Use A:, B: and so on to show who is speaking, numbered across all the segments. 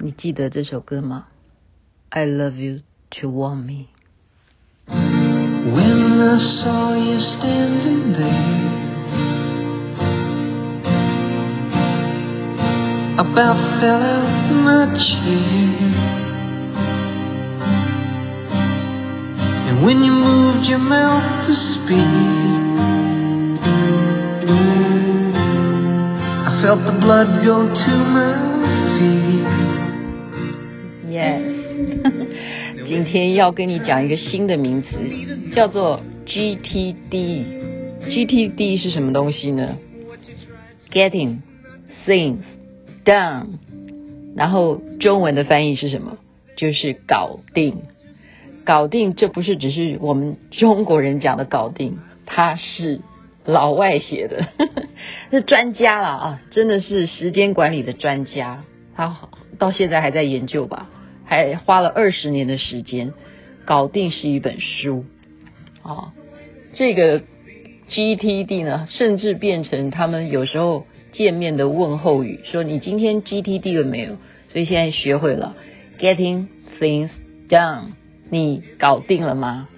A: 你记得这首歌吗？I love you to want me。When I saw you standing there, about fell out my chair. And when you moved your mouth to speak, I felt the blood go to my 今天要跟你讲一个新的名词，叫做 GTD。GTD 是什么东西呢？Getting things done。然后中文的翻译是什么？就是搞定。搞定，这不是只是我们中国人讲的搞定，它是老外写的，是专家了啊！真的是时间管理的专家，他到现在还在研究吧。还花了二十年的时间，搞定是一本书啊。这个 GTD 呢，甚至变成他们有时候见面的问候语，说你今天 GTD 了没有？所以现在学会了 Getting things done，你搞定了吗？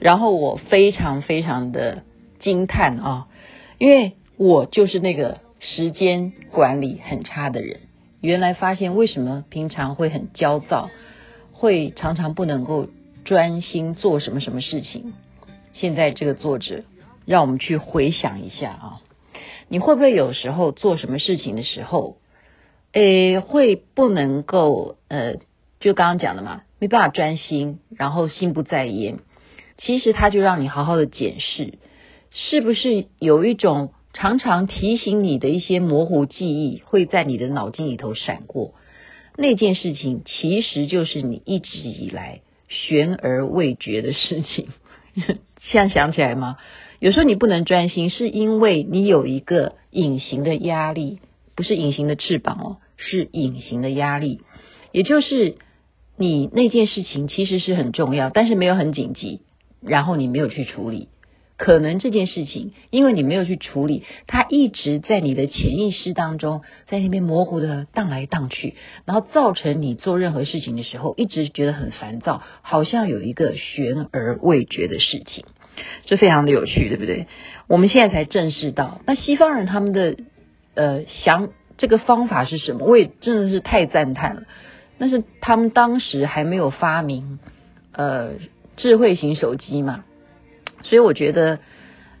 A: 然后我非常非常的惊叹啊，因为我就是那个时间管理很差的人。原来发现为什么平常会很焦躁，会常常不能够专心做什么什么事情。现在这个作者让我们去回想一下啊，你会不会有时候做什么事情的时候，诶，会不能够呃，就刚刚讲的嘛，没办法专心，然后心不在焉。其实他就让你好好的检视，是不是有一种。常常提醒你的一些模糊记忆会在你的脑筋里头闪过，那件事情其实就是你一直以来悬而未决的事情。现在想起来吗？有时候你不能专心，是因为你有一个隐形的压力，不是隐形的翅膀哦，是隐形的压力。也就是你那件事情其实是很重要，但是没有很紧急，然后你没有去处理。可能这件事情，因为你没有去处理，它一直在你的潜意识当中，在那边模糊的荡来荡去，然后造成你做任何事情的时候，一直觉得很烦躁，好像有一个悬而未决的事情，这非常的有趣，对不对？我们现在才正视到，那西方人他们的呃想这个方法是什么？我也真的是太赞叹了。那是他们当时还没有发明呃智慧型手机嘛。所以我觉得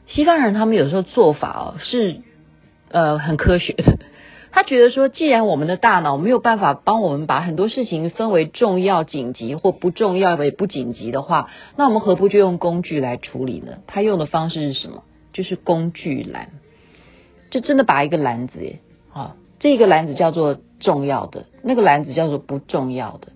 A: 西方人他们有时候做法哦是呃很科学的。他觉得说，既然我们的大脑没有办法帮我们把很多事情分为重要、紧急或不重要也不紧急的话，那我们何不就用工具来处理呢？他用的方式是什么？就是工具栏，就真的把一个篮子耶啊，这个篮子叫做重要的，那个篮子叫做不重要的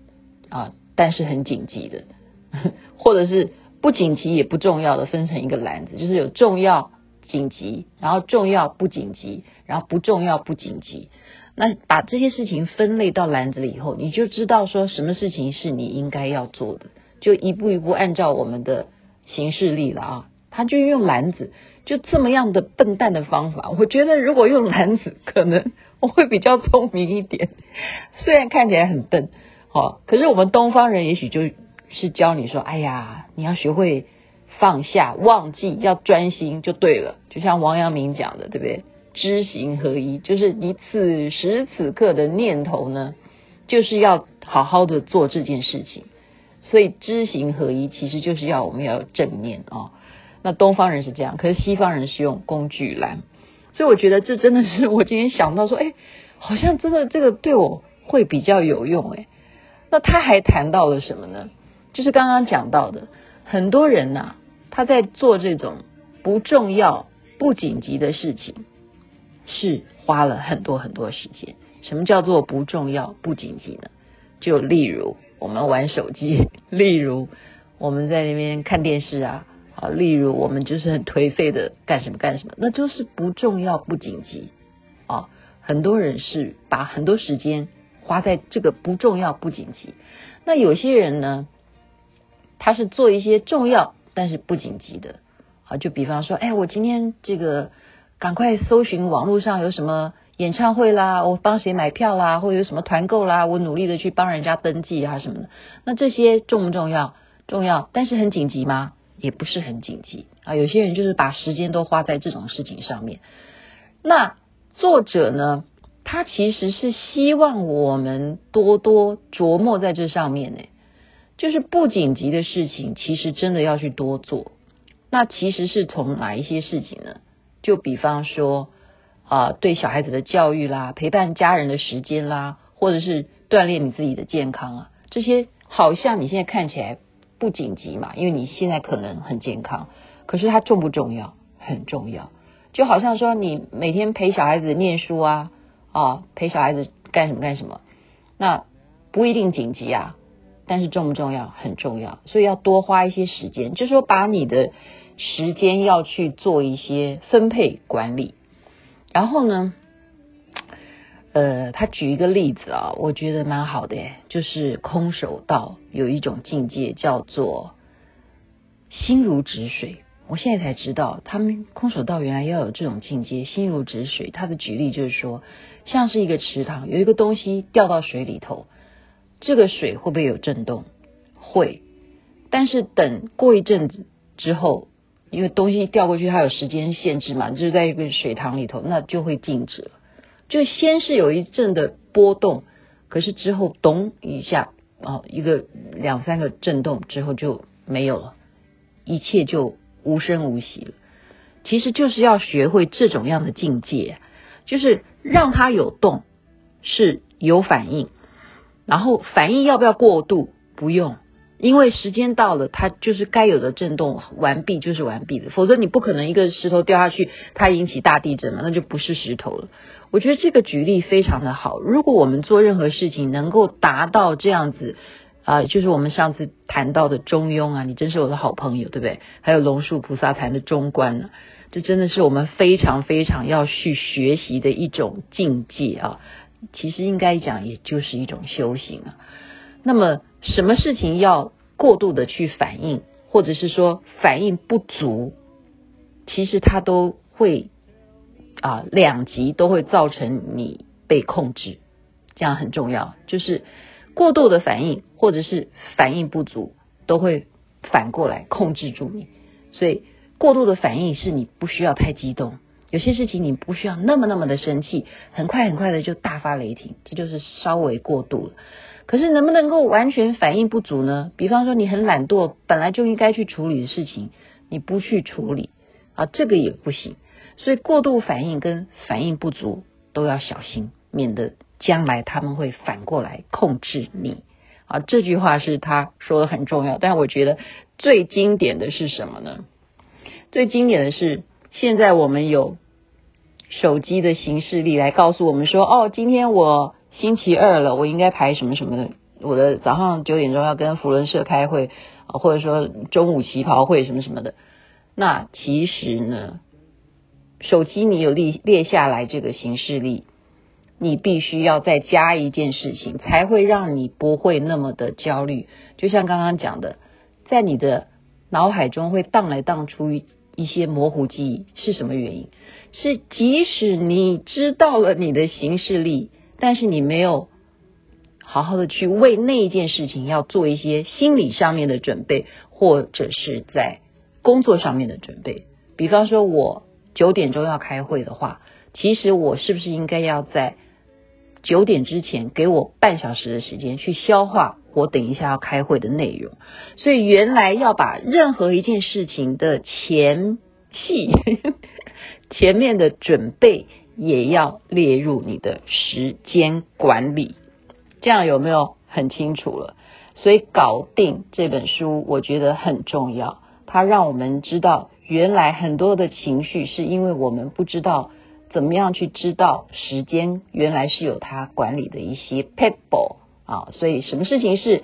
A: 啊，但是很紧急的，或者是。不紧急也不重要的分成一个篮子，就是有重要、紧急，然后重要不紧急，然后不重要不紧急。那把这些事情分类到篮子里以后，你就知道说什么事情是你应该要做的，就一步一步按照我们的行事历了啊。他就用篮子，就这么样的笨蛋的方法。我觉得如果用篮子，可能我会比较聪明一点，虽然看起来很笨，好，可是我们东方人也许就。是教你说，哎呀，你要学会放下、忘记，要专心就对了。就像王阳明讲的，对不对？知行合一，就是你此时此刻的念头呢，就是要好好的做这件事情。所以知行合一，其实就是要我们要正念啊、哦。那东方人是这样，可是西方人是用工具栏。所以我觉得这真的是我今天想到说，哎，好像真的这个对我会比较有用哎。那他还谈到了什么呢？就是刚刚讲到的，很多人呐、他在做这种不重要、不紧急的事情，是花了很多很多时间。什么叫做不重要、不紧急呢？就例如我们玩手机，例如我们在那边看电视啊，啊，例如我们就是很颓废的干什么干什么，那就是不重要、不紧急啊。很多人是把很多时间花在这个不重要、不紧急。那有些人呢？他是做一些重要但是不紧急的，好，就比方说，哎，我今天这个赶快搜寻网络上有什么演唱会啦，我帮谁买票啦，或者有什么团购啦，我努力的去帮人家登记啊什么的。那这些重不重要？重要，但是很紧急吗？也不是很紧急啊。有些人就是把时间都花在这种事情上面。那作者呢，他其实是希望我们多多琢磨在这上面呢。就是不紧急的事情，其实真的要去多做。那其实是从哪一些事情呢？就比方说。啊，对小孩子的教育啦，陪伴家人的时间啦，或者是锻炼你自己的健康啊，这些好像你现在看起来不紧急嘛，因为你现在可能很健康，可是它重不重要？很重要。就好像说你每天陪小孩子念书啊，啊，陪小孩子干什么干什么，那不一定紧急啊，但是重不重要？很重要，所以要多花一些时间，就是说把你的时间要去做一些分配管理。然后呢，呃，他举一个例子啊，我觉得蛮好的，就是空手道有一种境界叫做心如止水。我现在才知道，他们空手道原来要有这种境界，心如止水。他的举例就是说，像是一个池塘，有一个东西掉到水里头，这个水会不会有震动？会，但是等过一阵子之后。因为东西掉过去，它有时间限制嘛，就是在一个水塘里头，那就会静止了。就先是有一阵的波动，可是之后咚一下啊，一个两三个震动之后就没有了，一切就无声无息了。其实就是要学会这种样的境界，就是让它有动，是有反应，然后反应要不要过度？不用。因为时间到了，它就是该有的震动完毕就是完毕的，否则你不可能一个石头掉下去，它引起大地震嘛，那就不是石头了。我觉得这个举例非常的好。如果我们做任何事情能够达到这样子，啊、就是我们上次谈到的中庸啊，你真是我的好朋友，对不对？还有龙树菩萨谈的中观呢、这真的是我们非常非常要去学习的一种境界啊。其实应该讲，也就是一种修行啊。那么，什么事情要过度的去反应，或者是说反应不足，其实它都会啊两极都会造成你被控制，这样很重要。就是过度的反应或者是反应不足，都会反过来控制住你。所以过度的反应是你不需要太激动，有些事情你不需要那么那么的生气，很快很快的就大发雷霆，这就是稍微过度了。可是能不能够完全反应不足呢？比方说你很懒惰，本来就应该去处理的事情，你不去处理啊，这个也不行。所以过度反应跟反应不足都要小心，免得将来他们会反过来控制你啊。这句话是他说的很重要，但我觉得最经典的是什么呢？最经典的是现在我们有手机的行事历来告诉我们说，哦，今天我。星期二了，我应该排什么什么的？我的早上九点钟要跟扶轮社开会，或者说中午旗袍会什么什么的。那其实呢，手机你有列列下来这个行事历，你必须要再加一件事情，才会让你不会那么的焦虑。就像刚刚讲的，在你的脑海中会荡来荡出一些模糊记忆，是什么原因？是即使你知道了你的行事历。但是你没有好好的去为那一件事情要做一些心理上面的准备，或者是在工作上面的准备。比方说，我九点钟要开会的话，其实我是不是应该要在九点之前给我半小时的时间去消化我等一下要开会的内容？所以原来要把任何一件事情的前戏、前面的准备。也要列入你的时间管理，这样有没有很清楚了？所以搞定这本书，我觉得很重要。它让我们知道，原来很多的情绪是因为我们不知道怎么样去知道时间，原来是有它管理的一些 people 啊。所以什么事情是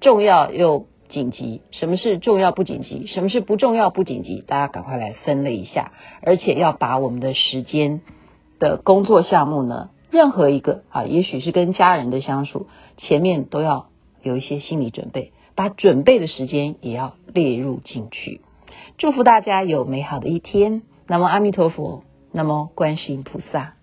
A: 重要又紧急，什么是重要不紧急，什么是不重要不紧急，大家赶快来分类一下，而且要把我们的时间的工作项目呢，任何一个啊，也许是跟家人的相处，前面都要有一些心理准备，把准备的时间也要列入进去。祝福大家有美好的一天，那么阿弥陀佛，那么观世音菩
B: 萨。